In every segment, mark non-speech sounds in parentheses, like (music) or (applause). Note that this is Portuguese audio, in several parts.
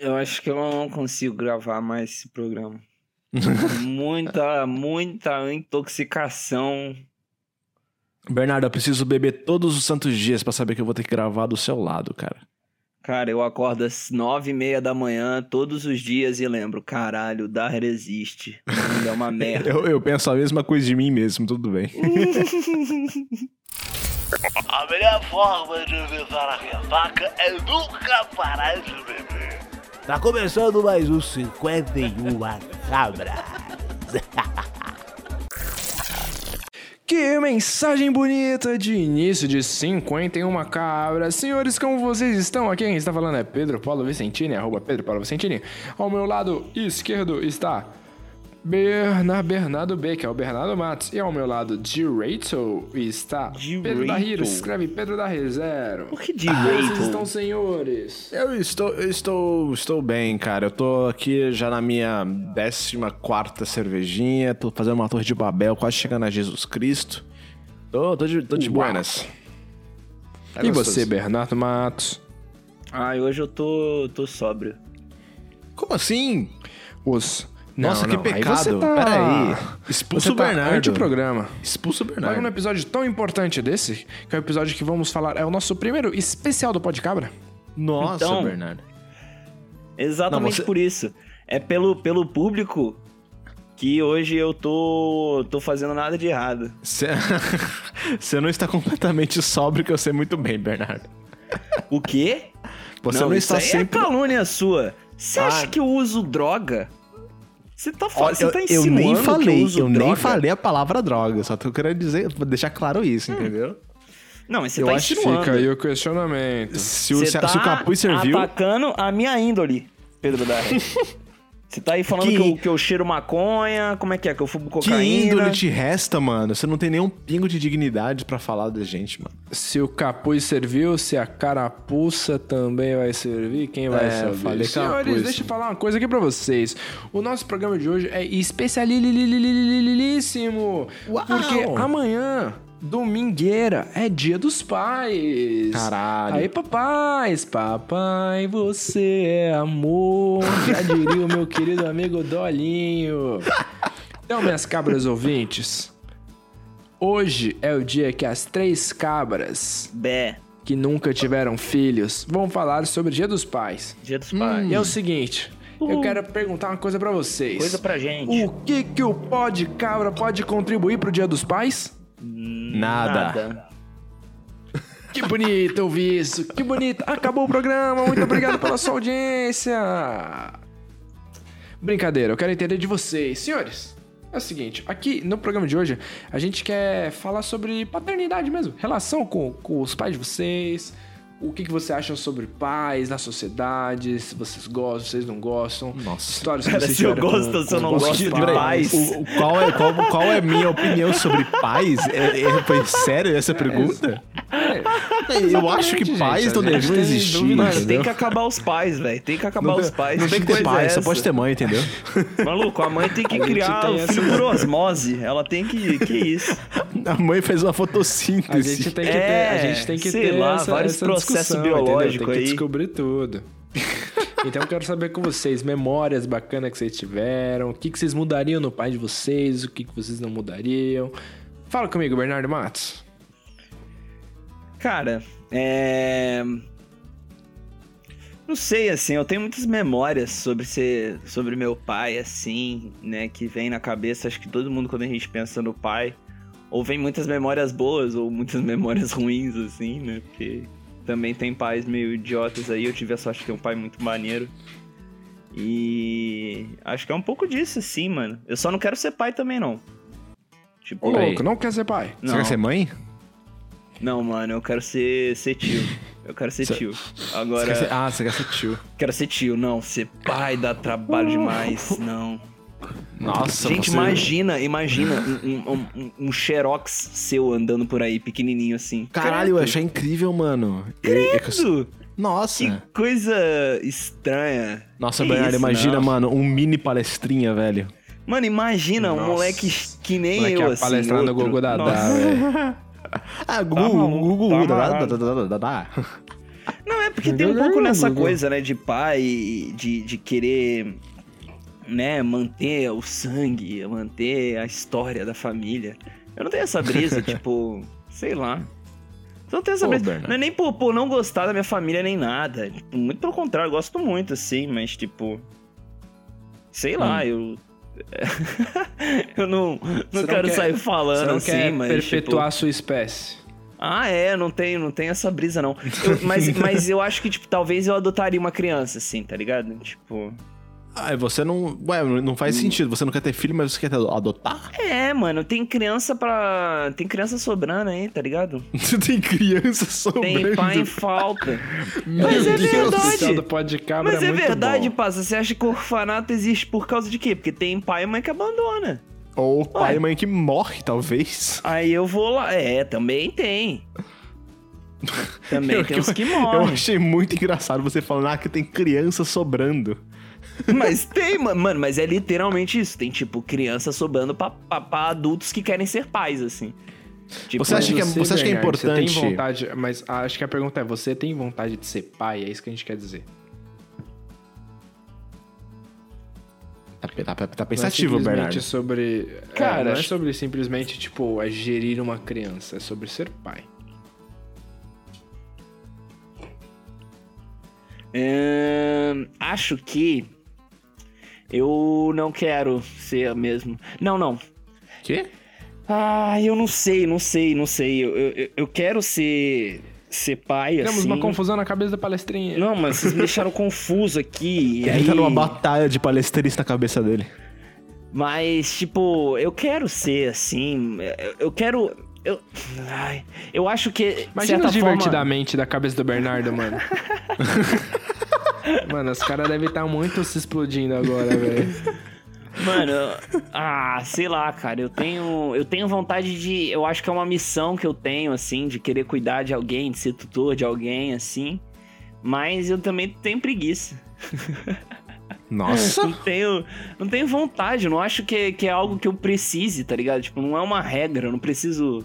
Eu acho que eu não consigo gravar mais esse programa. (laughs) muita, muita intoxicação. Bernardo, eu preciso beber todos os santos dias pra saber que eu vou ter que gravar do seu lado, cara. Cara, eu acordo às nove e meia da manhã todos os dias e lembro, caralho, o Dar existe. É uma (laughs) merda. Eu, eu penso a mesma coisa de mim mesmo, tudo bem. (laughs) A melhor forma de evitar a ressaca é nunca parar de beber. Tá começando mais um 51 Cabras. (laughs) Que mensagem bonita de início de 51 cabras. Senhores, como vocês estão? Aqui quem está falando é Pedro Paulo Vicentini, arroba Pedro Paulo Vicentini. Ao meu lado esquerdo está Bernardo, Bernardo B, que é o Bernardo Matos. E ao meu lado, direito, está Direito. Pedro da Hiro. Escreve Pedro da Hiro, zero. Por que Como vocês direito? estão, senhores? Eu estou, eu estou, estou bem, cara. Eu tô aqui já na minha 14 cervejinha, tô fazendo uma torre de Babel, quase chegando a Jesus Cristo. Tô, tô de, tô de buenas. Tá e gostoso. você, Bernardo Matos? Ai, hoje eu tô, tô sóbrio. Como assim? Os... Nossa, Não, que não, aí pecado. você tá... Peraí. Expulsa Você o tá Bernardo. Expulsa o Logo Bernardo. num episódio tão importante desse, que é o episódio que vamos falar, é o nosso primeiro especial do Podcabra. Nossa, Então- Bernardo. Exatamente Não, você- por isso. É pelo, pelo público que hoje eu tô, tô fazendo nada de errado. Você você (laughs) não está completamente sóbrio, que eu sei muito bem, Bernardo. O quê? Você não, isso está aí sempre. é calúnia sua. Você Ah. acha que eu uso droga? Você tá, fa- Olha, você eu, tá eu insinuando nem que falei, eu uso nem droga? falei a palavra droga, só tô querendo dizer, deixar claro isso, entendeu? Não, mas você Eu tá acho que insinuando. Fica aí o questionamento. Se o, se, tá se o capuz serviu, atacando a minha índole, Pedro Darre. (laughs) Você tá aí falando Que- que... eu, que eu cheiro maconha, como é que é? Que eu fumo que cocaína. índole te resta, mano? Você não tem nenhum pingo de dignidade pra falar da gente, mano. Se o capuz serviu, se a carapuça também vai servir, quem vai É, saber? falei Senhores, capuz. deixa eu falar uma coisa aqui pra vocês. O nosso programa de hoje é especialíssimo. Uau! Porque amanhã, domingueira, é dia dos pais. Caralho. Aí, papais, papai, você é amor. Já diria o meu querido amigo Dolinho. Então, minhas cabras ouvintes, hoje é o dia que as três cabras Bé, que nunca tiveram filhos vão falar sobre o dia dos pais. dia dos pais. E é o seguinte, eu quero perguntar uma coisa pra vocês. Coisa pra gente. O que que o Pod Cabra pode contribuir pro dia dos pais? Nada. Que bonito ouvir isso, que bonito. Acabou o programa, muito obrigado pela sua audiência. Brincadeira, eu quero entender de vocês. Senhores, é o seguinte, aqui no programa de hoje, a gente quer falar sobre paternidade mesmo, relação com, com os pais de vocês, o que, que você acham sobre pais na sociedade, se vocês gostam, se vocês não gostam. Nossa. Histórias que Cara, vocês se eu gosto ou se eu não os gosto de pais. o- o- qual, é, qual, qual é a minha opinião sobre pais? É, é- foi sério essa pergunta? Eu acho que gente, pais a não deveriam existir. dúvida, Mano, tem que acabar os pais, velho. Tem que acabar Não, os pais. não tem que ter coisa pai, é só essa? pode ter mãe, entendeu? (laughs) Maluco, a mãe tem que A criar tem o essa- filho por osmose. Ela tem que. Que isso? A mãe fez uma A fotossíntese. gente tem que ter, É, a gente tem que sei ter lá, essa, vários essa processos discussão, entendeu? biológicos Tem que descobrir tudo. (laughs) então eu quero saber com vocês, memórias bacanas que vocês tiveram, o que, que vocês mudariam no pai de vocês, o que, que vocês não mudariam. Fala comigo, Bernardo Matos. Cara, é. Não sei, assim, eu tenho muitas memórias sobre ser. sobre meu pai, assim, né? Que vem na cabeça, acho que todo mundo, quando a gente pensa no pai, ou vem muitas memórias boas, ou muitas (laughs) memórias ruins, assim, né? Porque também tem pais meio idiotas aí. Eu tive a sorte de ter um pai muito maneiro. E acho que é um pouco disso, assim, mano. Eu só não quero ser pai também, não. Tipo, Ô, louco, não quer ser pai? Você quer ser mãe? Não, mano, eu quero ser, ser tio. Eu quero ser Cê- tio. Você Agora, quer ser- Ah, você quer ser tio. quero ser tio. Não, ser pai dá trabalho demais. Não. Nossa, Gente, você... imagina, imagina um, um, um, um xerox seu andando por aí, pequenininho assim. Caralho, eu Credo. achei incrível, mano. Que eu- Credo. Nossa. Que coisa estranha. Nossa, Que Bernardo, imagina, não. mano, um mini palestrinha, velho. Mano, imagina um Nossa. moleque que nem Moleque eu, assim. palestrar no. Gugu Dadá, velho. (laughs) Ah, Gugu, tá Gugu, dá, amarrado. dá, dá, dá, dá, dá. Não, é porque tem um pouco nessa coisa, né, de pai, de, de querer, né, manter o sangue, manter a história da família. Eu não tenho essa brisa, (laughs) tipo, sei lá. Eu não tenho essa Pô, brisa. Bernardo. Não é nem por, por não gostar da minha família nem nada. Tipo, muito pelo contrário, eu gosto muito, assim, mas tipo. Sei Hum. lá, eu. (laughs) eu não, não Você não quero quer- sair Você falando não assim, quer mas. perpetuar tipo, a sua espécie. ah, é, não tem, não tem essa brisa, não. Eu- mas, (laughs) mas eu acho que, tipo, talvez eu adotaria uma criança, assim, tá ligado? Tipo. Ah, você não. Ué, não faz sentido. Você não quer ter filho, mas você quer adotar? É, mano, tem criança pra. Tem criança sobrando aí, tá ligado? (laughs) Você tem criança Tem sobrando. pai em falta. (laughs) Mas é verdade. céu, do pó de cabra Mas é, muito verdade, bom. passa. Você acha que o orfanato existe por causa de quê? Porque tem pai e mãe que abandona. Ou pai Ué. e mãe que morre, talvez. Aí eu vou lá. É, também tem. (laughs) Também Eu- tem uns que Eu morrem. achei muito engraçado você falando ah, que tem criança sobrando. (laughs) Mas tem, ma- mano, mas é literalmente isso. Tem, tipo, criança sobrando pra, pra, pra adultos que querem ser pais, assim. Tipo, Você acha que é- você acha que é Bernardo, Você importante? tem vontade, mas acho que a pergunta é: você tem vontade de ser pai? É isso que a gente quer dizer. Tá, tá- tá Não é pensativo, simplesmente Bernardo. sobre. Cara, é, não é sobre simplesmente, tipo, é gerir uma criança. É sobre ser pai. Acho que eu não quero ser mesmo. Não, não. Quê? Ah, eu não sei, não sei, não sei. Eu, eu, eu quero ser ser pai Temos assim. uma confusão na cabeça da palestrinha. Não, mas vocês me deixaram confuso aqui. e Ele aí... tá numa batalha de palestrista na cabeça dele. Mas, tipo, eu quero ser assim. Eu, quero. Eu, ai, eu acho que. de Imagina certa divertidamente da cabeça do Bernardo, mano. (laughs) mano, os caras devem estar muito se explodindo agora, velho. Mano, ah, sei lá, cara. Eu tenho. Eu tenho vontade de. Eu acho que é uma missão que eu tenho, assim, de querer cuidar de alguém, de ser tutor de alguém, assim. Mas eu também tenho preguiça. Nossa. Não tenho, não tenho vontade, eu não acho que, é- que é algo que eu precise, tá ligado? Tipo, não é uma regra, eu não preciso.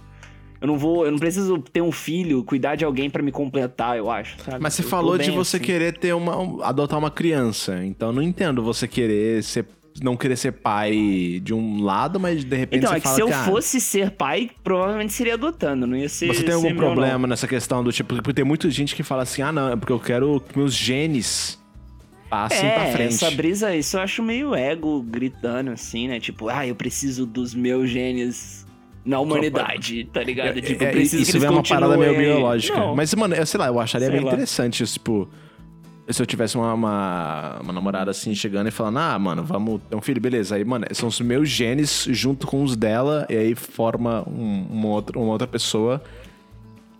Eu não vou. Eu não preciso ter um filho, cuidar de alguém pra me completar, eu acho. sabe? Mas você Eu falou de você assim. querer ter uma. um- adotar uma criança. Então eu não entendo você querer ser. Não querer ser pai de um lado, mas de repente Então, você é que fala se eu ah, fosse ser pai, provavelmente seria adotando, não ia ser. Você tem algum problema nessa questão do tipo, porque tem muita gente que fala assim, ah não, é porque eu quero que meus genes passem é, pra frente. essa brisa, isso eu acho meio ego gritando, assim, né? Tipo, ah, eu preciso dos meus genes na humanidade, tá ligado? Tipo, eu É, preciso isso é uma parada meio biológica. Não. Mas, mano, eu sei lá, eu acharia Sei bem lá. interessante isso, tipo. Se eu tivesse uma, uma, uma namorada assim, chegando e falando, ah, mano, vamos ter um filho, beleza. Aí, mano, são os meus genes junto com os dela, e aí forma um- uma, outra, uma outra pessoa.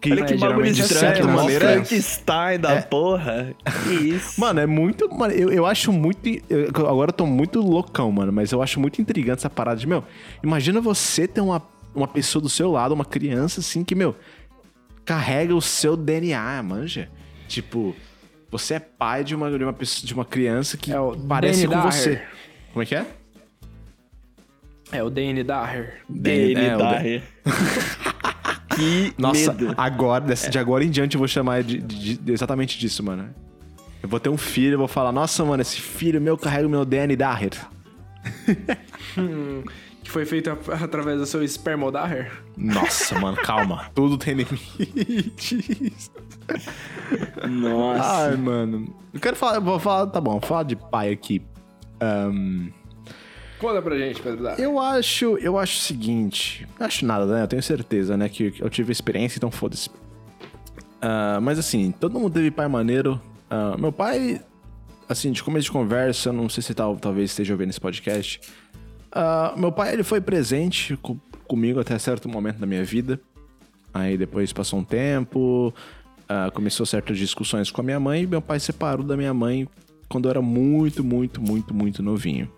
Que, Olha que É, bagulho de estranho, certa mó maneira, Frankenstein da porra. Que (laughs) isso. Mano, é muito. Mano, eu, eu acho muito. eu- agora eu tô muito loucão, mano, mas eu acho muito intrigante essa parada de, meu. Imagina você ter uma, uma pessoa do seu lado, uma criança assim, que, meu, carrega o seu DNA, manja. Tipo, você é pai de uma, de uma, pessoa, de uma criança que É o parece Danny com Dyer. você. Como é que é? É o Danny Daher. Dele, é, o tá? Dan- (laughs) Que Nossa, medo. agora, desse- de agora em diante eu vou chamar de, de- de- exatamente disso, mano. Eu vou ter um filho, eu vou falar, nossa, mano, esse filho meu carrega o meu DNA Daher. (laughs) (laughs) Que foi feito (laughs) através do seu espermodaher. Nossa, mano, calma. (laughs) Tudo tem limites. Nossa. Ai, mano. Eu quero falar, vou falar, tá bom, vou falar de pai aqui. Ahn, Conta pra gente, Pedro Daher. eu acho, eu acho o seguinte, não acho nada, né? Eu tenho certeza, né, que eu tive experiência, então foda-se. Ah, mas assim, todo mundo teve pai maneiro. Ah, meu pai, assim, de começo de conversa, não sei se tal, talvez esteja ouvindo esse podcast. Ah, meu pai, ele foi presente co- comigo até certo momento da minha vida. Aí depois passou um tempo, ah, começou certas discussões com a minha mãe e meu pai separou da minha mãe quando eu era muito, muito, muito, muito novinho.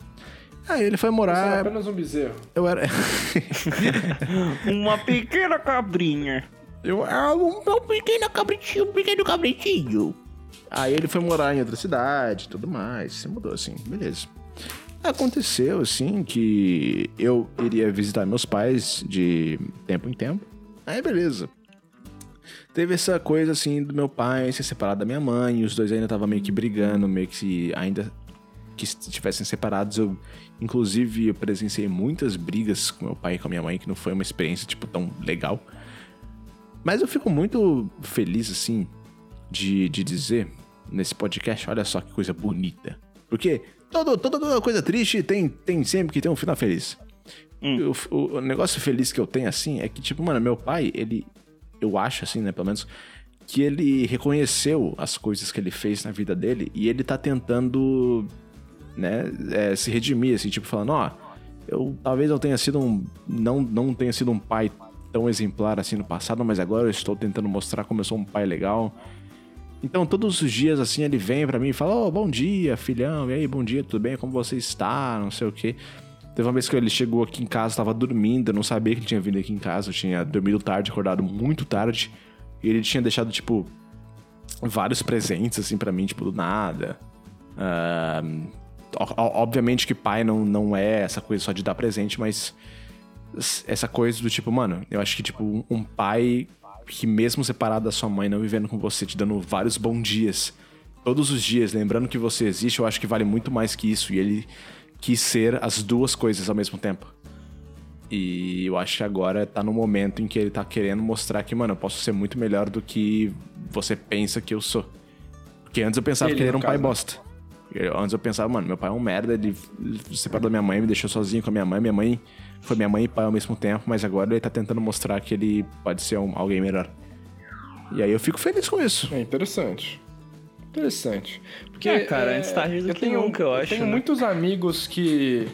Aí ele foi Você é morar. apenas um bezerro. Eu era. (laughs) Uma pequena cabrinha. Eu era um meu pequeno cabritinho, um pequeno cabritinho. Aí ele foi morar em outra cidade e tudo mais. Se mudou assim, beleza. Aconteceu assim que eu iria visitar meus pais de tempo em tempo. Aí beleza. teve essa coisa assim do meu pai ser separado da minha mãe, os dois ainda estavam meio que brigando, meio que se ainda que estivessem separados. Eu, inclusive, eu presenciei muitas brigas com meu pai e com a minha mãe, que não foi uma experiência, tipo, tão legal. Mas eu fico muito feliz, assim, de, de dizer nesse podcast, olha só que coisa bonita. Porque todo, toda, toda coisa triste tem, tem sempre que ter um final feliz. O, o- o negócio feliz que eu tenho, assim, é que, tipo, mano, meu pai, ele. Eu acho, assim, né, pelo menos, que ele reconheceu as coisas que ele fez na vida dele e ele tá tentando, né, é, se redimir, assim, tipo, falando, ó, eu talvez eu tenha sido um. Não, não tenha sido um pai tão exemplar assim no passado, mas agora eu estou tentando mostrar como eu sou um pai legal. Então, todos os dias, assim, ele vem pra mim e fala: Ô, bom dia, filhão, e aí, bom dia, tudo bem? Como você está? Não sei o quê. Teve uma vez que ele chegou aqui em casa, tava dormindo, eu não sabia que ele tinha vindo aqui em casa, eu tinha dormido tarde, acordado muito tarde, e ele tinha deixado, tipo, vários presentes, assim, pra mim, tipo, do nada. Obviamente que pai não, não é essa coisa só de dar presente, mas essa coisa do tipo, mano, eu acho que, tipo, um pai que mesmo separado da sua mãe, não vivendo com você, te dando vários bons dias, todos os dias, lembrando que você existe, eu acho que vale muito mais que isso. E ele quis ser as duas coisas ao mesmo tempo. E eu acho que agora tá no momento em que ele tá querendo mostrar que, mano, eu posso ser muito melhor do que você pensa que eu sou. Porque antes eu pensava Ele, que ele era um pai bosta. Eu- antes eu pensava, mano, meu pai é um merda, ele se separou da minha mãe, me deixou sozinho com a minha mãe. Minha mãe foi minha mãe e pai ao mesmo tempo, mas agora ele tá tentando mostrar que ele pode ser um, alguém melhor. E aí eu fico feliz com isso. É interessante. Interessante. Porque, É, cara, antes tarde do eu que tenho, nunca, eu acho, tenho né? muitos amigos que.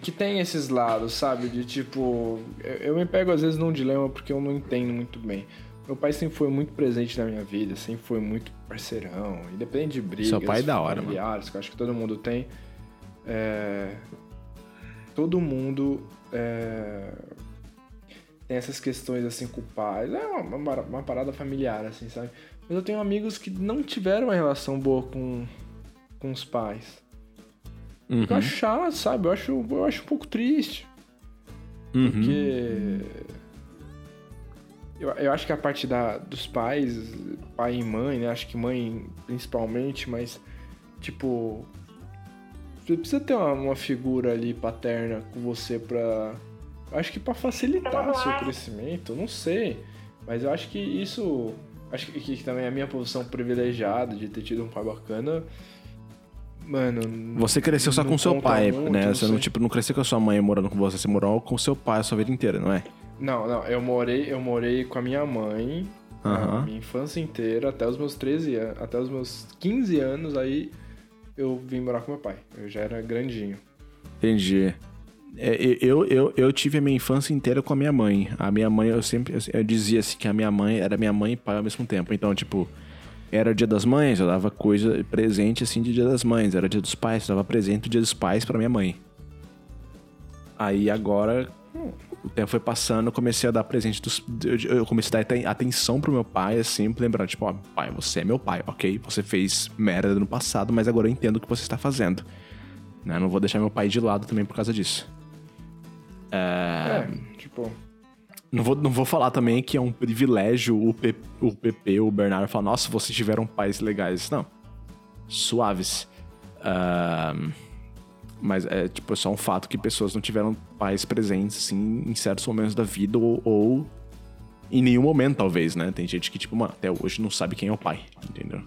que tem esses lados, sabe? De tipo. Eu, eu me pego às vezes num dilema porque eu não entendo muito bem. Meu pai sempre foi muito presente na minha vida, sempre foi muito parceirão, independente de brigas Seu pai é da hora, mano. familiares, que eu acho que todo mundo tem. É, Todo mundo é, tem essas questões assim com o pai. É uma, uma, uma parada familiar, assim, sabe? Mas eu tenho amigos que não tiveram uma relação boa com, com os pais. Uhum. Eu acho chato, sabe? Eu acho, eu acho um pouco triste. Uhum. Porque. Eu, eu acho que a parte da, dos pais, pai e mãe, né? Acho que mãe principalmente, mas. Tipo. Você precisa ter uma, uma figura ali paterna com você pra. Acho que pra facilitar o seu crescimento, não sei. Mas eu acho que isso. Acho que, que também é a minha posição privilegiada de ter tido um pai bacana. Mano. Você cresceu só com seu pai, muito, né? não Você não, tipo, não cresceu com a sua mãe morando com você, você morou com seu pai a sua vida inteira, não é? Não, não, eu morei, eu morei com a minha mãe a minha infância inteira, até os meus 13 anos, até os meus 15 anos, aí eu vim morar com meu pai. Eu já era grandinho. Entendi. É, eu, eu, eu tive a minha infância inteira com a minha mãe. A minha mãe, eu sempre eu, dizia assim que a minha mãe era minha mãe e pai ao mesmo tempo. Então, tipo, era dia das mães, eu dava coisa, presente assim de dia das mães. Era dia dos pais, eu dava presente do dia dos pais pra minha mãe. Aí agora, o tempo foi passando, eu comecei a dar presente dos. Eu, comecei a dar aten- atenção pro meu pai, assim, lembrando, tipo, ó, pai, você é meu pai, ok? Você fez merda no passado, mas agora eu entendo o que você está fazendo. Né? Não vou deixar meu pai de lado também por causa disso. É, tipo, Não vou, não vou falar também que é um privilégio o, P, o PP, o Bernardo, falar, nossa, vocês tiveram pais legais. Não. Suaves. Ahn, mas é tipo é só um fato que pessoas não tiveram pais presentes, assim, em certos momentos da vida, ou, ou em nenhum momento, talvez, né? Tem gente que, tipo, mano, até hoje não sabe quem é o pai, entendeu?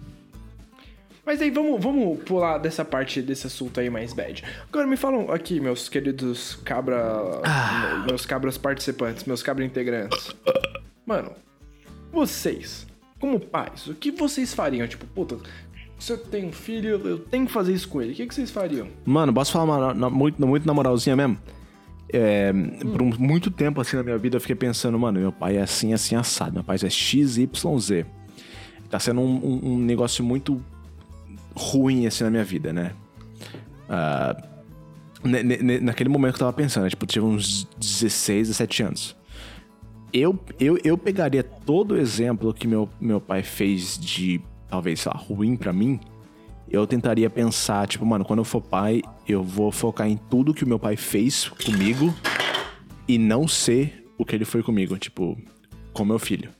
Mas aí vamos, vamos pular dessa parte desse assunto aí mais bad. Agora me falam aqui, meus queridos cabra. Meus cabras participantes, meus cabra integrantes. Mano, vocês, como pais, o que vocês fariam? Tipo, puta, se eu tenho um filho, eu tenho que fazer isso com ele. O que, que vocês fariam? Mano, posso falar na- muito, muito na moralzinha mesmo? É, Por um- muito tempo assim na minha vida eu fiquei pensando, mano, meu pai é assim, assim, assado. Meu pai é XYZ. Tá sendo um, um- um negócio muito ruim assim na minha vida, né? Ne- naquele momento que eu tava pensando, tipo, eu tive uns 16, 17 anos. Eu, eu, eu pegaria todo o exemplo que meu, meu pai fez de, talvez, sei lá, ruim pra mim, eu tentaria pensar, tipo, mano, quando eu for pai, eu vou focar em tudo que o meu pai fez comigo e não ser o que ele foi comigo, tipo, com meu filho.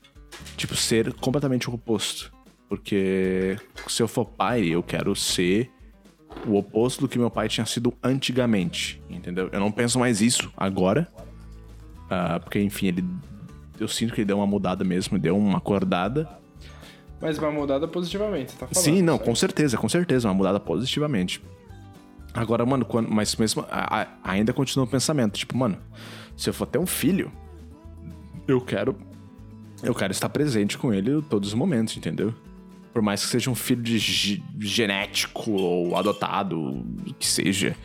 tipo, ser completamente o oposto. Porque se eu for pai, eu quero ser o oposto do que meu pai tinha sido antigamente, entendeu? Eu não penso mais isso agora. ah, porque, enfim, ele. Eu sinto que ele deu uma mudada mesmo, deu uma acordada. Mas uma mudada positivamente, você tá falando. Sim, não, certo? com certeza, com certeza, uma mudada positivamente. Agora, mano, quando, mas mesmo a- a- ainda continua o pensamento, tipo, mano, se eu for ter um filho, eu quero eu quero estar presente com ele todos os momentos, entendeu? Por mais que seja um filho de ge- genético ou adotado, o que seja.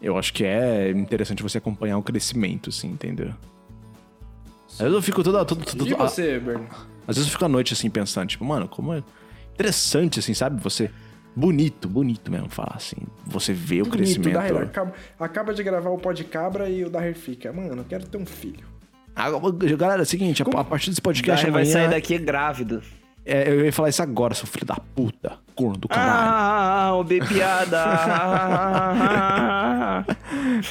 Eu acho que é interessante você acompanhar o crescimento, assim, entendeu? Às vezes eu fico toda, todo, todo, E você, Berno? Às vezes eu fico à noite assim pensando, tipo, mano, como é interessante, assim, sabe? Você. Bonito, bonito mesmo falar assim. Você vê o Bonito, crescimento. Daher acaba, acaba de gravar o Pó de Cabra e o Daher fica, mano, eu quero ter um filho. Ah, galera, é o seguinte, a, a partir desse podcast Daher vai amanhã. sair daqui grávido. É, eu ia falar isso agora, seu filho da puta. Corno do caralho. Ah, o piada.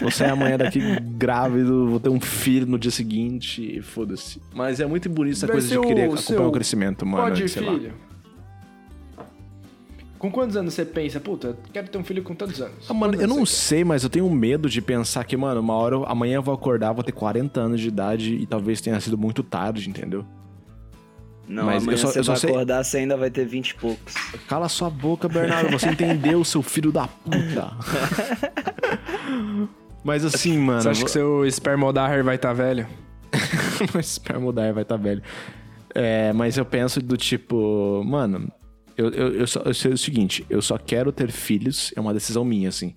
Vou sair amanhã daqui grávido, vou ter um filho no dia seguinte, foda-se. Mas é muito bonito essa Vai coisa de ser querer o acompanhar seu o crescimento, mano. Pode, sei lá. filho. Com quantos anos você pensa, puta, quero ter um filho com tantos anos? Ah, mano, eu não sei, mas eu tenho medo de pensar que, mano, uma hora, amanhã eu vou acordar, vou ter 40 anos de idade e talvez tenha sido muito tarde, entendeu? Não, Mas eu só- você eu só vai sei- acordar, você ainda vai ter 20 e poucos. Cala sua boca, Bernardo, você entendeu, (laughs) seu filho da puta. (laughs) mas assim, mano. Você acha que seu espermodaher vai estar tá velho? (laughs) o espermodar vai estar velho. É, mas eu penso do tipo, mano, eu, eu, eu, só, eu sei o seguinte, eu só quero ter filhos, é uma decisão minha, assim.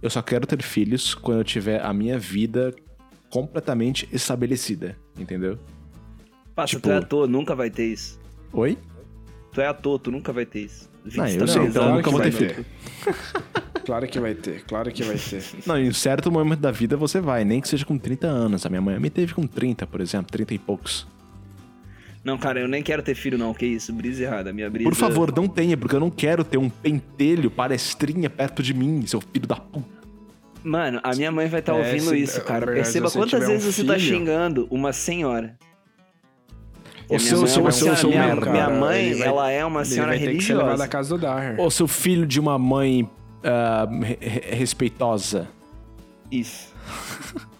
Eu só quero ter filhos quando eu tiver a minha vida completamente estabelecida, entendeu? Passa, Tipo- tu é ator, nunca vai ter isso. Oi? Tu é ator, tu nunca vai ter isso. Não, 23 eu sei, então eu anos, nunca vou vai ter filho. (laughs) Claro que vai ter, claro que vai ter. (laughs) Não, em certo momento da vida você vai, nem que seja com 30 anos. A minha mãe me teve com 30, por exemplo, 30 e poucos. Não, cara, eu nem quero ter filho, não. Que isso, brisa errada. Minha brisa. Por favor, não tenha, porque eu não quero ter um pentelho palestrinha perto de mim, seu filho da puta. Mano, a minha mãe vai estar É, ouvindo se- isso, cara. Bernardo, Perceba quantas tiver um vezes você tá filho- xingando uma senhora. Seu, mãe é seu, uma seu, senhora- seu minha, merda. minha mãe, ele vai- ela é uma Ele senhora vai ter que ser levado religiosa. da casa do Daher. Ô, seu filho de uma mãe re- re- respeitosa. Isso. (laughs)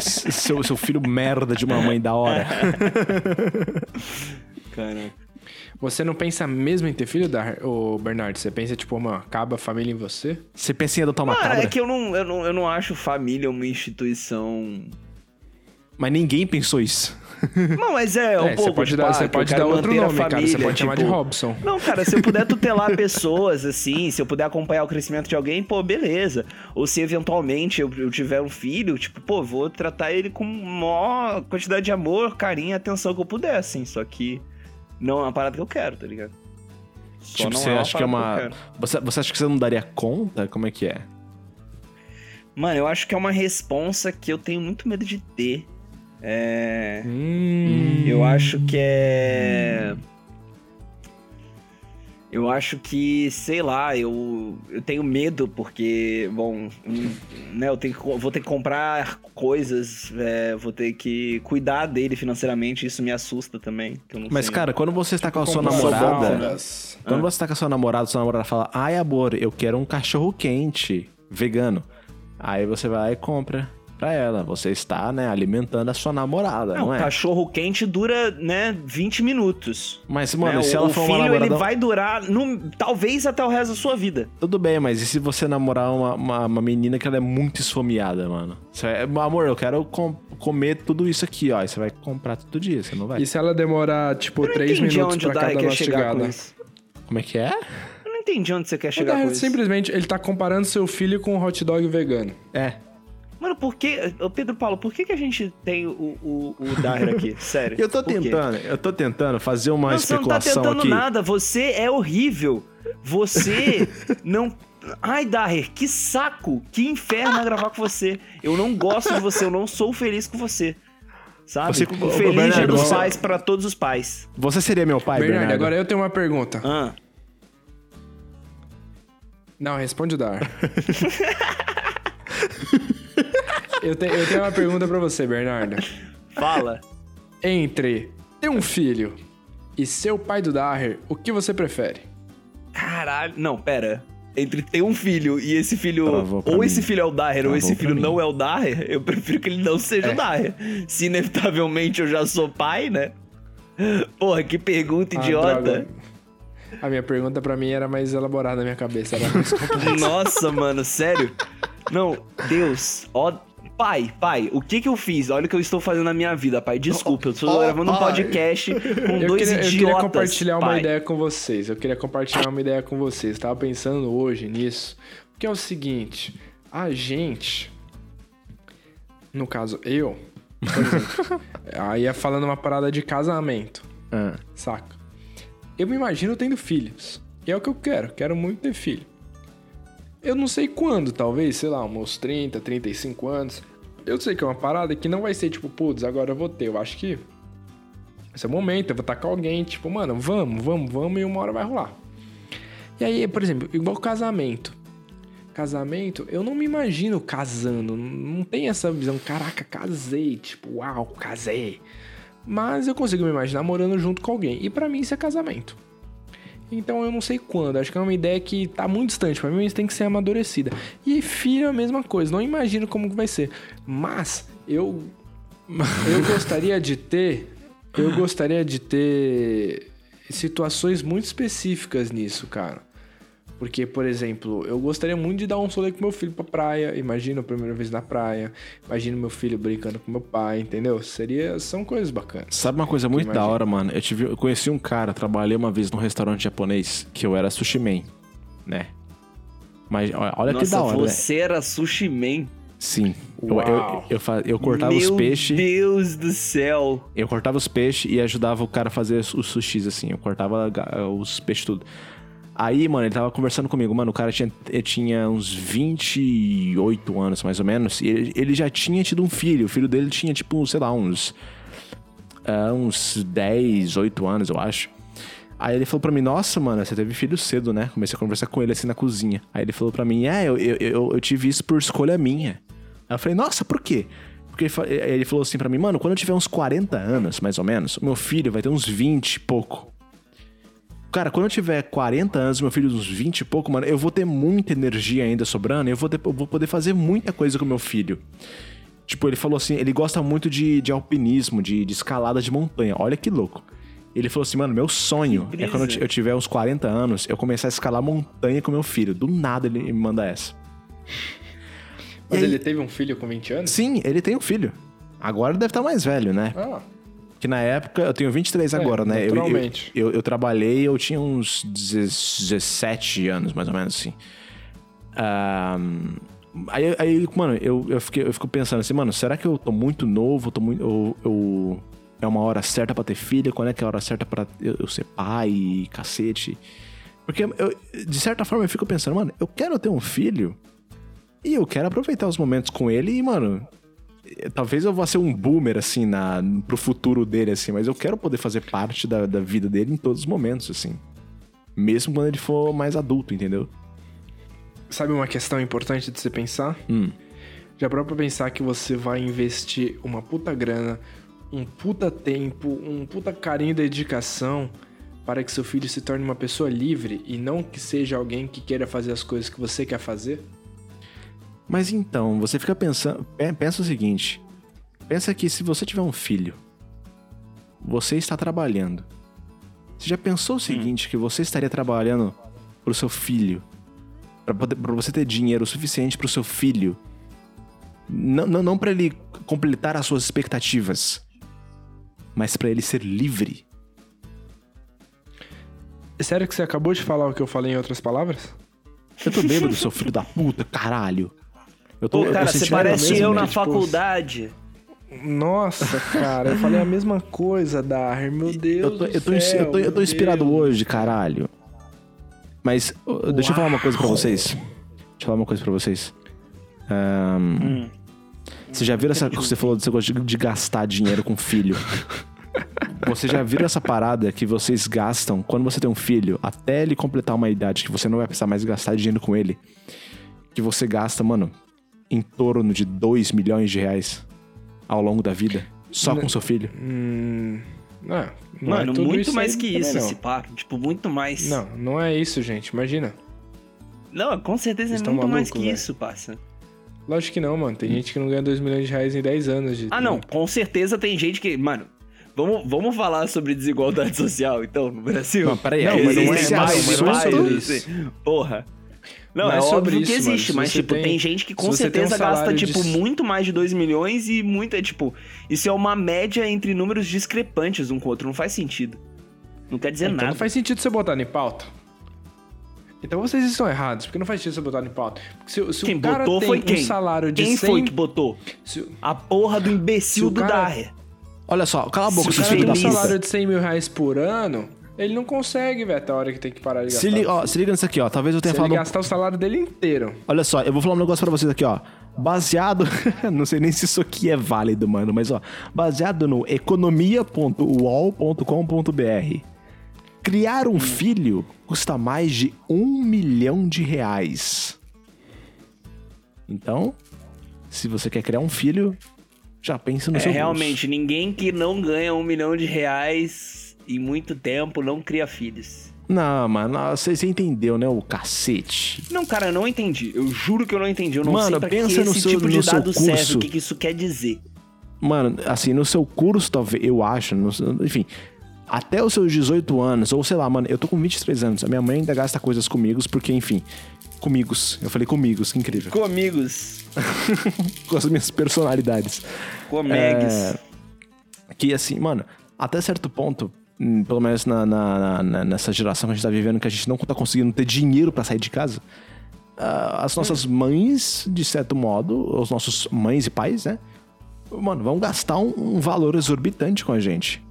Seu, seu filho merda de uma mãe da hora. (laughs) Cara. Você não pensa mesmo em ter filho? Ô, Bernardo, você pensa, tipo, uma, acaba a família em você? Você pensa em adotar uma Cara, cabra? é que eu não, eu, não, eu não acho família uma instituição. Mas ninguém pensou isso. Não, mas é, um É, pouco você pode de dar, você que eu pode dar outro nome, cara. Você família, pode chamar de tipo- Robson. Não, cara, se eu puder tutelar (laughs) pessoas, assim, se eu puder acompanhar o crescimento de alguém, pô, beleza. Ou se eventualmente eu, eu tiver um filho, tipo, pô, vou tratar ele com maior quantidade de amor, carinho e atenção que eu puder, assim. Só que não é uma parada que eu quero, tá ligado? Só tipo, você uma acha que é uma. eu quero. você, você acha que você não daria conta? Como é que é? Mano, eu acho que é uma responsa que eu tenho muito medo de ter. É. Hum. Eu acho que é. Eu acho que, sei lá, eu, eu tenho medo porque, bom, né, eu tenho que, vou ter que comprar coisas, é, vou ter que cuidar dele financeiramente, isso me assusta também. que eu não Mas, sei. cara, quando você está com a sua Comprar namorada. Quando você tá com a sua namorada, sua namorada fala, ai amor, eu quero um cachorro quente, vegano. Aí você vai lá e compra pra ela. Você está, né, alimentando a sua namorada, não, não, é? cachorro quente dura, né, 20 minutos. Mas, mano, né? se o, ela o for filho, uma namorada... ele vai durar, no, talvez até o resto da sua vida. Tudo bem, mas e se você namorar uma, uma, uma menina que ela é muito esfomeada, mano? Você vai, amor, eu quero com- comer tudo isso aqui, ó. Aí você vai comprar todo dia, você não vai. E se ela demorar, tipo, Eu não três entendi minutos onde pra o cada com mastigada? isso. Como é que é? Eu não entendi onde você quer O chegar com simplesmente, ele tá comparando seu filho com um hot dog vegano. É. Mano, por que. Pedro Paulo, por que, que a gente tem o, o, o Daher aqui? (laughs) Sério. Eu tô tentando, eu tô tentando fazer uma Não, você não tá especulação tentando aqui. nada. Você é horrível. Você (laughs) não. Ai, Daher, que saco! Que inferno é gravar com você. Eu não gosto de você, eu não sou feliz com você. Sabe? Você- O Feliz dia Bernardo, dos você- pais pra todos os pais. Você seria meu pai, Bernardo, Bernardo? agora eu tenho uma pergunta. Ah, Não, responde o Dar. (laughs) eu, te- eu tenho uma pergunta pra você, Bernardo. fala. Entre ter um filho e ser o pai do Daher, o que você prefere? Caralho. Não, pera. Entre ter um filho e esse filho. Ou mim. esse filho é o Daher, ou esse filho mim. não é o Daher, eu prefiro que ele não seja É. o Daher. Se inevitavelmente eu já sou pai, né? Porra, que pergunta Ah, idiota. droga. A minha pergunta pra mim era mais elaborada na minha cabeça. Era mais (laughs) complexa. Nossa, mano, sério? Não, Deus, ó. Pai, pai, o que que eu fiz? Olha o que eu estou fazendo na minha vida, pai. Desculpa, eu estou Ó, gravando um pai. podcast com eu, dois queria, eu idiotas. queria compartilhar uma pai. ideia com vocês. Eu queria compartilhar uma ideia com vocês. Tava pensando hoje nisso. Que é o seguinte: a gente, no caso eu, por exemplo, (laughs) aí é falando uma parada de casamento, Ah, saca? Eu me imagino tendo filhos. E é o que eu quero. Quero muito ter filho. Eu não sei quando, talvez, sei lá, uns 30, 35 anos. Eu sei que é uma parada que não vai ser tipo, putz, agora eu vou ter. Eu acho que esse é o momento, eu vou estar com alguém, tipo, mano, vamos, vamos, vamos, e uma hora vai rolar. E aí, por exemplo, igual casamento. Casamento, eu não me imagino casando. Não tem essa visão, caraca, casei, tipo, uau, casei. Mas eu consigo me imaginar morando junto com alguém. E pra mim isso é casamento. Então eu não sei quando. Acho que é uma ideia que tá muito distante. Pra mim isso tem que ser amadurecida. E filho é a mesma coisa. Não imagino como que vai ser. Mas eu eu gostaria de ter eu gostaria de ter situações muito específicas nisso, cara. Porque, por exemplo, eu gostaria muito de dar um solê com meu filho pra praia. Imagina a primeira vez na praia. Imagina meu filho brincando com meu pai, entendeu? Seria, são coisas bacanas. Sabe uma coisa muito da hora, mano? Eu, tive, eu conheci um cara, trabalhei uma vez num restaurante japonês, que eu era sushi man, né? Mas olha, olha que Nossa, da hora, né? você era sushi man. Sim. Eu, eu, eu, eu cortava Meu os peixes. Deus do céu. Eu cortava os peixes e ajudava o cara a fazer os sushis, assim. Eu cortava os peixes tudo. Aí, mano, ele tava conversando comigo. Mano, o cara tinha, ele tinha uns 28 anos, mais ou menos. E ele, ele já tinha tido um filho. O filho dele tinha, tipo, sei lá, uns... ah, uns 10, 8 anos, eu acho. Aí ele falou pra mim, nossa, mano, você teve filho cedo, né? Comecei a conversar com ele assim na cozinha. Aí ele falou pra mim, é, eu, eu, eu, eu tive isso por escolha minha. Aí eu falei, nossa, por quê? Porque ele ele falou assim pra mim, mano, quando eu tiver uns 40 anos, mais ou menos, o meu filho vai ter uns 20 e pouco. Cara, quando eu tiver 40 anos, meu filho uns 20 e pouco, mano, eu vou ter muita energia ainda sobrando, e eu vou, ter- eu vou poder fazer muita coisa com meu filho. Tipo, ele falou assim, ele gosta muito de, de alpinismo, de, de escalada de montanha. Olha que louco. Ele falou assim, mano, meu sonho é quando eu, tiver uns 40 anos, eu começar a escalar montanha com meu filho. Do nada ele me manda essa. Mas aí- ele teve um filho com 20 anos? Sim, ele tem um filho. Agora deve estar mais velho, né? Ah, Que na época, eu tenho 23 É, agora, né? Eu- Eu, eu, eu trabalhei, eu tinha uns 17 anos, mais ou menos assim. Ahn, aí, aí, mano, eu, eu, fiquei, eu fico pensando assim, mano, será que eu tô muito novo? Tô muito, eu, eu- é uma hora certa pra ter filho? Quando é que é a hora certa pra eu, eu ser pai, cacete? Porque, eu, de certa forma, eu fico pensando, mano, eu quero ter um filho e eu quero aproveitar os momentos com ele e, mano, talvez eu vá ser um boomer, assim, na, pro futuro dele, assim, mas eu quero poder fazer parte da, da vida dele em todos os momentos, assim. Mesmo quando ele for mais adulto, entendeu? sabe uma questão importante de você pensar? Hum. Já parou pra pensar que você vai investir uma puta grana, um puta tempo, um puta carinho e dedicação para que seu filho se torne uma pessoa livre e não que seja alguém que queira fazer as coisas que você quer fazer? Mas então, você fica pensando. pe- Pensa o seguinte: pensa que se você tiver um filho, você está trabalhando. Você já pensou o seguinte: que você estaria trabalhando pro seu filho, pra você ter dinheiro suficiente pro seu filho, não, não, não para ele completar as suas expectativas, mas para ele ser livre. É sério que você acabou de falar o que eu falei em outras palavras? Eu tô bêbado, seu filho da puta, caralho. Eu tô, Pô, eu cara, tô você parece eu na tipo, faculdade. Nossa, cara, eu falei a mesma coisa, Dar. Meu Deus Eu tô, eu tô, céu, eu tô, eu tô inspirado Deus. hoje, caralho. Mas, ô, deixa eu falar uma coisa pra vocês. Deixa eu falar uma coisa pra vocês. Ahn, Hum. Você já viram essa. Você falou desse negócio de, de gastar dinheiro com filho. Você já viram essa parada que vocês gastam quando você tem um filho, até ele completar uma idade que você não vai precisar mais gastar dinheiro com ele? Que você gasta, mano, em torno de 2 milhões de reais ao longo da vida, só com seu filho? Hum, Não, não Mano, é muito isso mais que isso não. esse papo. Tipo, muito mais. Não, não é isso, gente. Imagina. Não, com certeza Vocês é muito mais maluco, que velho. isso, parça. Lógico que não, mano. Tem gente que não ganha 2 milhões de reais em 10 anos. De... Ah, não, com certeza tem gente que. Mano, vamos, vamos falar sobre desigualdade (laughs) social, então, no Brasil. Não, peraí, Não, mas não é esse mais assunto. mais, assim. Porra. Não, Não é, é sobre isso, que existe, Se mas, tipo, tem, tem- gente que se com tem um certeza gasta, de tipo, muito mais de 2 milhões e muita, tipo, isso é uma média entre números discrepantes um com o outro, não faz sentido. Não quer dizer então nada. não faz sentido você botar em pauta. Então vocês estão errados, porque não faz sentido você botar em pauta. Se, se Quem o cara botou tem foi um quem? salário de Quem 100... foi que botou? Se, A porra do Se imbecil o do cara- Daher. Olha só, cala a boca, se o seus cara tem um salário de 100 mil reais por ano, ele não consegue, velho, até a hora que tem que parar de gastar. Se liga, ó, se liga nisso aqui, ó. Talvez eu tenha Se ele falado. um- gastar o salário dele inteiro. Olha só, eu vou falar um negócio pra vocês aqui, ó. Baseado. (laughs) não sei nem se isso aqui é válido, mano, mas ó. Baseado no economia.uol.com.br. Criar um filho custa mais de um milhão de reais. Então, se você quer criar um filho, já pensa no É, seu bolso. realmente, ninguém que não ganha um milhão de reais em muito tempo não cria filhos. Não, mano, você entendeu, né, o cacete. Não, cara, eu não entendi. Eu juro que eu não entendi. Eu não Mano, sei pra pensa que no esse seu- tipo de no seu dado serve, curso. o que, que isso quer dizer. Mano, assim, no seu curso, talvez, eu acho, no- enfim, até os seus 18 anos, ou sei lá, mano, eu tô com 23 anos, a minha mãe ainda gasta coisas comigo, porque, enfim, comigos. Eu falei comigos, que incrível. Comigos, (laughs) Com as minhas personalidades. comegues. É, Que, assim, mano, até certo ponto, pelo menos na, na- na- nessa geração que a gente tá vivendo, que a gente não tá conseguindo ter dinheiro pra sair de casa, ah, as nossas mães, de certo modo, os nossos mães e pais, né? Mano, vão gastar um, um valor exorbitante com a gente.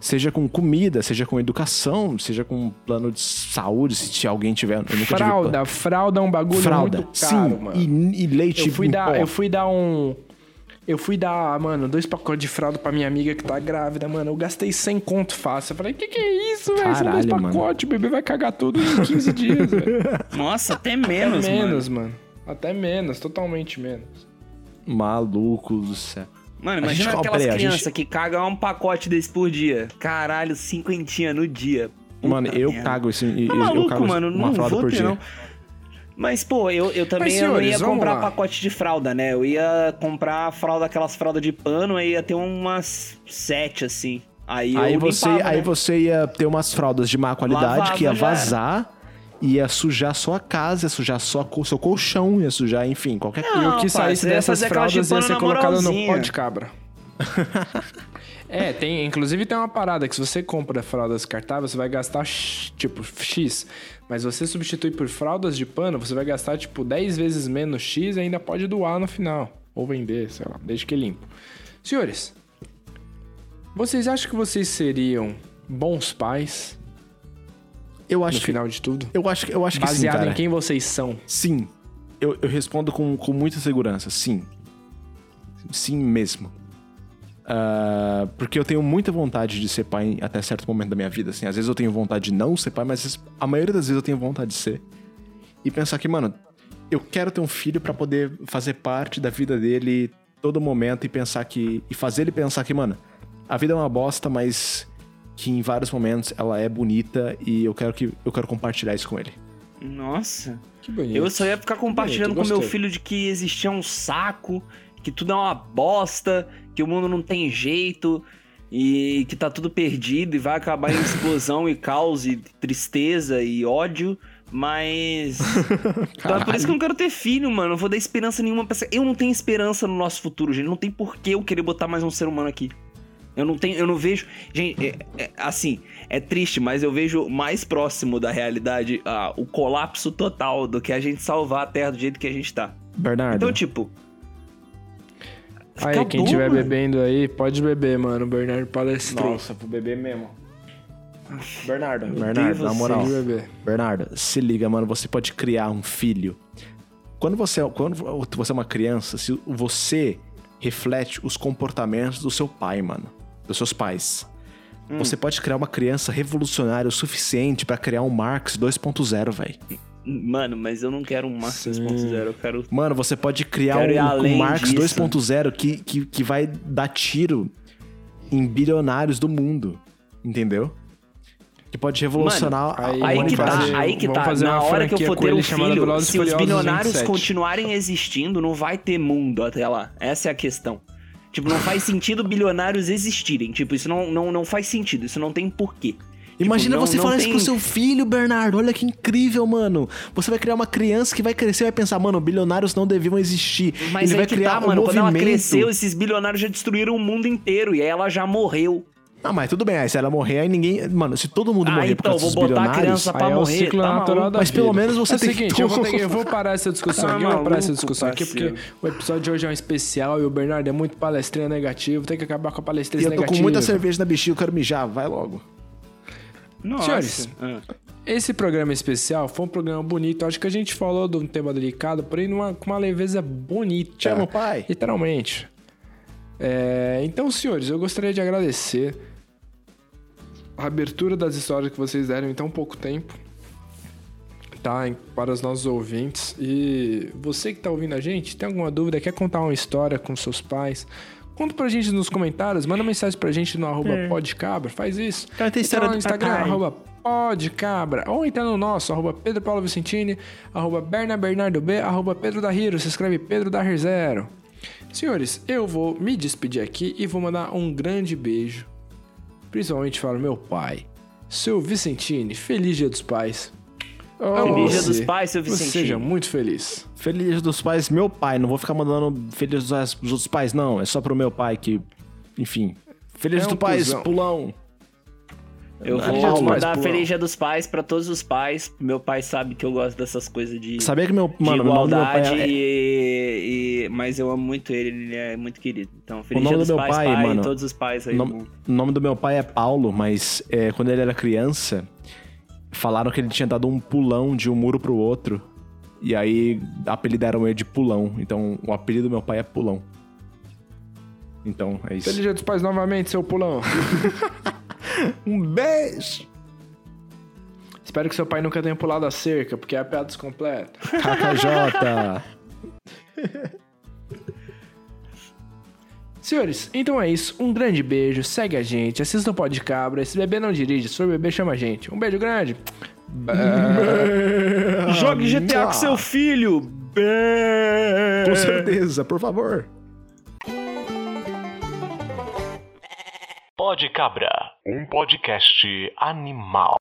Seja com comida, seja com educação, seja com plano de saúde, se alguém tiver. Fralda, fralda é um bagulho fralda, muito caro, sim, mano. E, e leite Eu fui dar, pó. eu fui dar um. Eu fui dar, mano, dois pacotes de fralda pra minha amiga que tá grávida, mano. Eu gastei 100 conto fácil. Eu falei, que que é isso, velho? São dois pacotes, o bebê vai cagar tudo em 15 dias, velho. (laughs) Nossa, até Até menos, menos, mano. mano. Até menos, totalmente menos. Maluco do céu. Mano, imagina gente- aquelas crianças gente- que cagam um pacote desse por dia. Caralho, cinquentinha no dia. Puta Mano, eu merda. cago esse. Tá eu, maluco, eu cago mano, uma não fralda vou por ter, dia. não. Mas, pô, eu, eu também Mas, eu não senhores, ia vamos comprar lá. pacote de fralda, né? Eu ia comprar fralda, aquelas fraldas de pano, aí ia ter umas sete, assim. Aí, Aí eu você, limpava, aí né? você ia ter umas fraldas de má qualidade Lavava, que ia vazar, ia sujar sua casa, ia sujar sua, seu colchão, ia sujar, enfim, qualquer coisa. e o que saísse ia dessas fraldas ia ser colocado no pó de cabra. (laughs) é, tem, inclusive tem uma parada que se você compra fraldas descartáveis, você vai gastar tipo X. Mas você substitui por fraldas de pano, você vai gastar tipo 10 vezes menos X e ainda pode doar no final. Ou vender, sei lá, desde que limpo. Senhores, vocês acham que vocês seriam bons pais Eu no acho que. final de tudo? Eu acho, que- eu acho que sim, Baseado em quem vocês são. Sim. Eu, eu respondo com, com muita segurança, sim. Sim mesmo. Ah, porque eu tenho muita vontade de ser pai até certo momento da minha vida, assim. Às vezes eu tenho vontade de não ser pai, mas a maioria das vezes eu tenho vontade de ser. E pensar que, mano, eu quero ter um filho pra poder fazer parte da vida dele todo momento e pensar que... E fazer ele pensar que, mano, a vida é uma bosta, mas que em vários momentos ela é bonita e eu quero que eu quero compartilhar isso com ele. Nossa. Que bonito. Eu só ia ficar compartilhando Bonito, com meu filho de que existia um saco, que tudo é uma bosta, que o mundo não tem jeito e que tá tudo perdido e vai acabar em explosão e caos e tristeza e ódio. Mas. (laughs) então é por isso que eu não quero ter filho, mano. Não vou dar esperança nenhuma pra essa. Eu não tenho esperança no nosso futuro, gente. Não tem por que eu querer botar mais um ser humano aqui. Eu não tenho, eu não vejo. Gente, é- é- assim, é triste, mas eu vejo mais próximo da realidade ah, o colapso total do que a gente salvar a Terra do jeito que a gente tá. Bernardo. Então, tipo. Aí, fica quem bom, tiver mano. bebendo aí, pode beber, mano. O Bernardo palestrou. vou beber mesmo. Bernardo, Bernardo, na moral. Bernardo, se liga, mano, você pode criar um filho. Quando você, quando você é uma criança, se você reflete os comportamentos do seu pai, mano, dos seus pais. Hum. Você pode criar uma criança revolucionária o suficiente pra criar um Marx 2.0, velho. Mano, mas eu não quero um Marx Sim. 2.0, eu quero. Mano, você pode criar um, um Marx disso. 2.0 que, que, que vai dar tiro em bilionários do mundo. Entendeu? Que pode revolucionar aí- a Aí que tá, fazer- aí que tá. fazer Na hora que eu for ter um filho, se os bilionários 27. continuarem existindo, não vai ter mundo até lá. Essa é a questão. Tipo, não faz sentido bilionários existirem. Tipo, isso não, não, não faz sentido. Isso não tem porquê. Imagina Tipo, não- você não falar isso tem- pro seu filho, Bernardo. Olha que incrível, mano. Você vai criar uma criança que vai crescer e vai pensar, mano, bilionários não deviam existir. Mas Ele vai que criar tá, um mano. Quando ela movimento. cresceu, esses bilionários já destruíram o mundo inteiro. E aí ela já morreu. Ah, mas tudo bem. Aí se ela morrer, aí ninguém. Mano, se todo mundo Ah, morrer por então, causa vou dos botar a bilionários. criança pra é morrer. ciclo tá natural maluco. da Mas pelo menos você é o tem que- seguinte, eu vou, ter que- eu vou (laughs) parar essa discussão Tá aqui, eu vou parar essa maluco, discussão aqui, porque parceiro. o episódio de hoje é um especial e o Bernardo é muito palestrinha negativo, tem que acabar com a palestrinha eu tô negativa. com muita cerveja na bexiga, eu quero mijar. Vai logo. Nossa. Senhores, Ah. Esse programa especial foi um programa bonito. Acho que a gente falou de um tema delicado, porém numa, com uma leveza bonita. Te amo, pai. Literalmente. É, então, senhores, eu gostaria de agradecer a abertura das histórias que vocês deram em tão pouco tempo. Tá? Para os nossos ouvintes. E você que tá ouvindo a gente, tem alguma dúvida, quer contar uma história com seus pais? Conta pra gente nos comentários, manda mensagem pra gente no arroba podcabra, faz isso. Cara, tem Entra história lá no Instagram, papai. arroba podcabra. Ou entra no nosso, arroba Pedro Paulo Vicentini, arroba Berna Bernardo B, arroba Pedro da Hiro, se escreve Pedro da Zero. Senhores, eu vou me despedir aqui e vou mandar um grande beijo, principalmente para o meu pai, seu Vicentini. Feliz Dia dos Pais. Amo Feliz Dia dos Pais, seu Vicentini. Seja muito feliz. Feliz Dia dos Pais, meu pai. Não vou ficar mandando Feliz dos Pais pros outros pais, não. É só pro meu pai que. Enfim. Feliz É um dos Pais, cuzão. pulão. Eu Feliz vou Pais, mandar pulão. Feliz Dia dos Pais pra todos os pais. Meu pai sabe que eu gosto dessas coisas de, Sabia que meu. Mano, o nome do meu pai igualdade é. e, e- Mas eu amo muito ele, ele é muito querido. Então, Feliz nome Dia do dos meu Pais, pai, pai, mano, e todos os pais aí. O do nome, mundo. o nome do meu pai é Paulo, mas é, quando ele era criança, falaram que ele tinha dado um pulão de um muro pro outro. E aí apelidaram ele de Pulão. Então o apelido do meu pai é Pulão. Então é isso. Feliz Dia dos Pais novamente, seu pulão. (laughs) Um beijo! Espero que seu pai nunca tenha pulado a cerca, porque é a piada descompleta. KKJ! (laughs) Senhores, então é isso. Um grande beijo. Segue a gente. Assista o Pod Cabra. Esse bebê não dirige. Se for bebê, chama a gente. Um beijo grande. (laughs) Jogue GTA com seu filho! Com certeza, por favor. Pode Cabra, um podcast animal.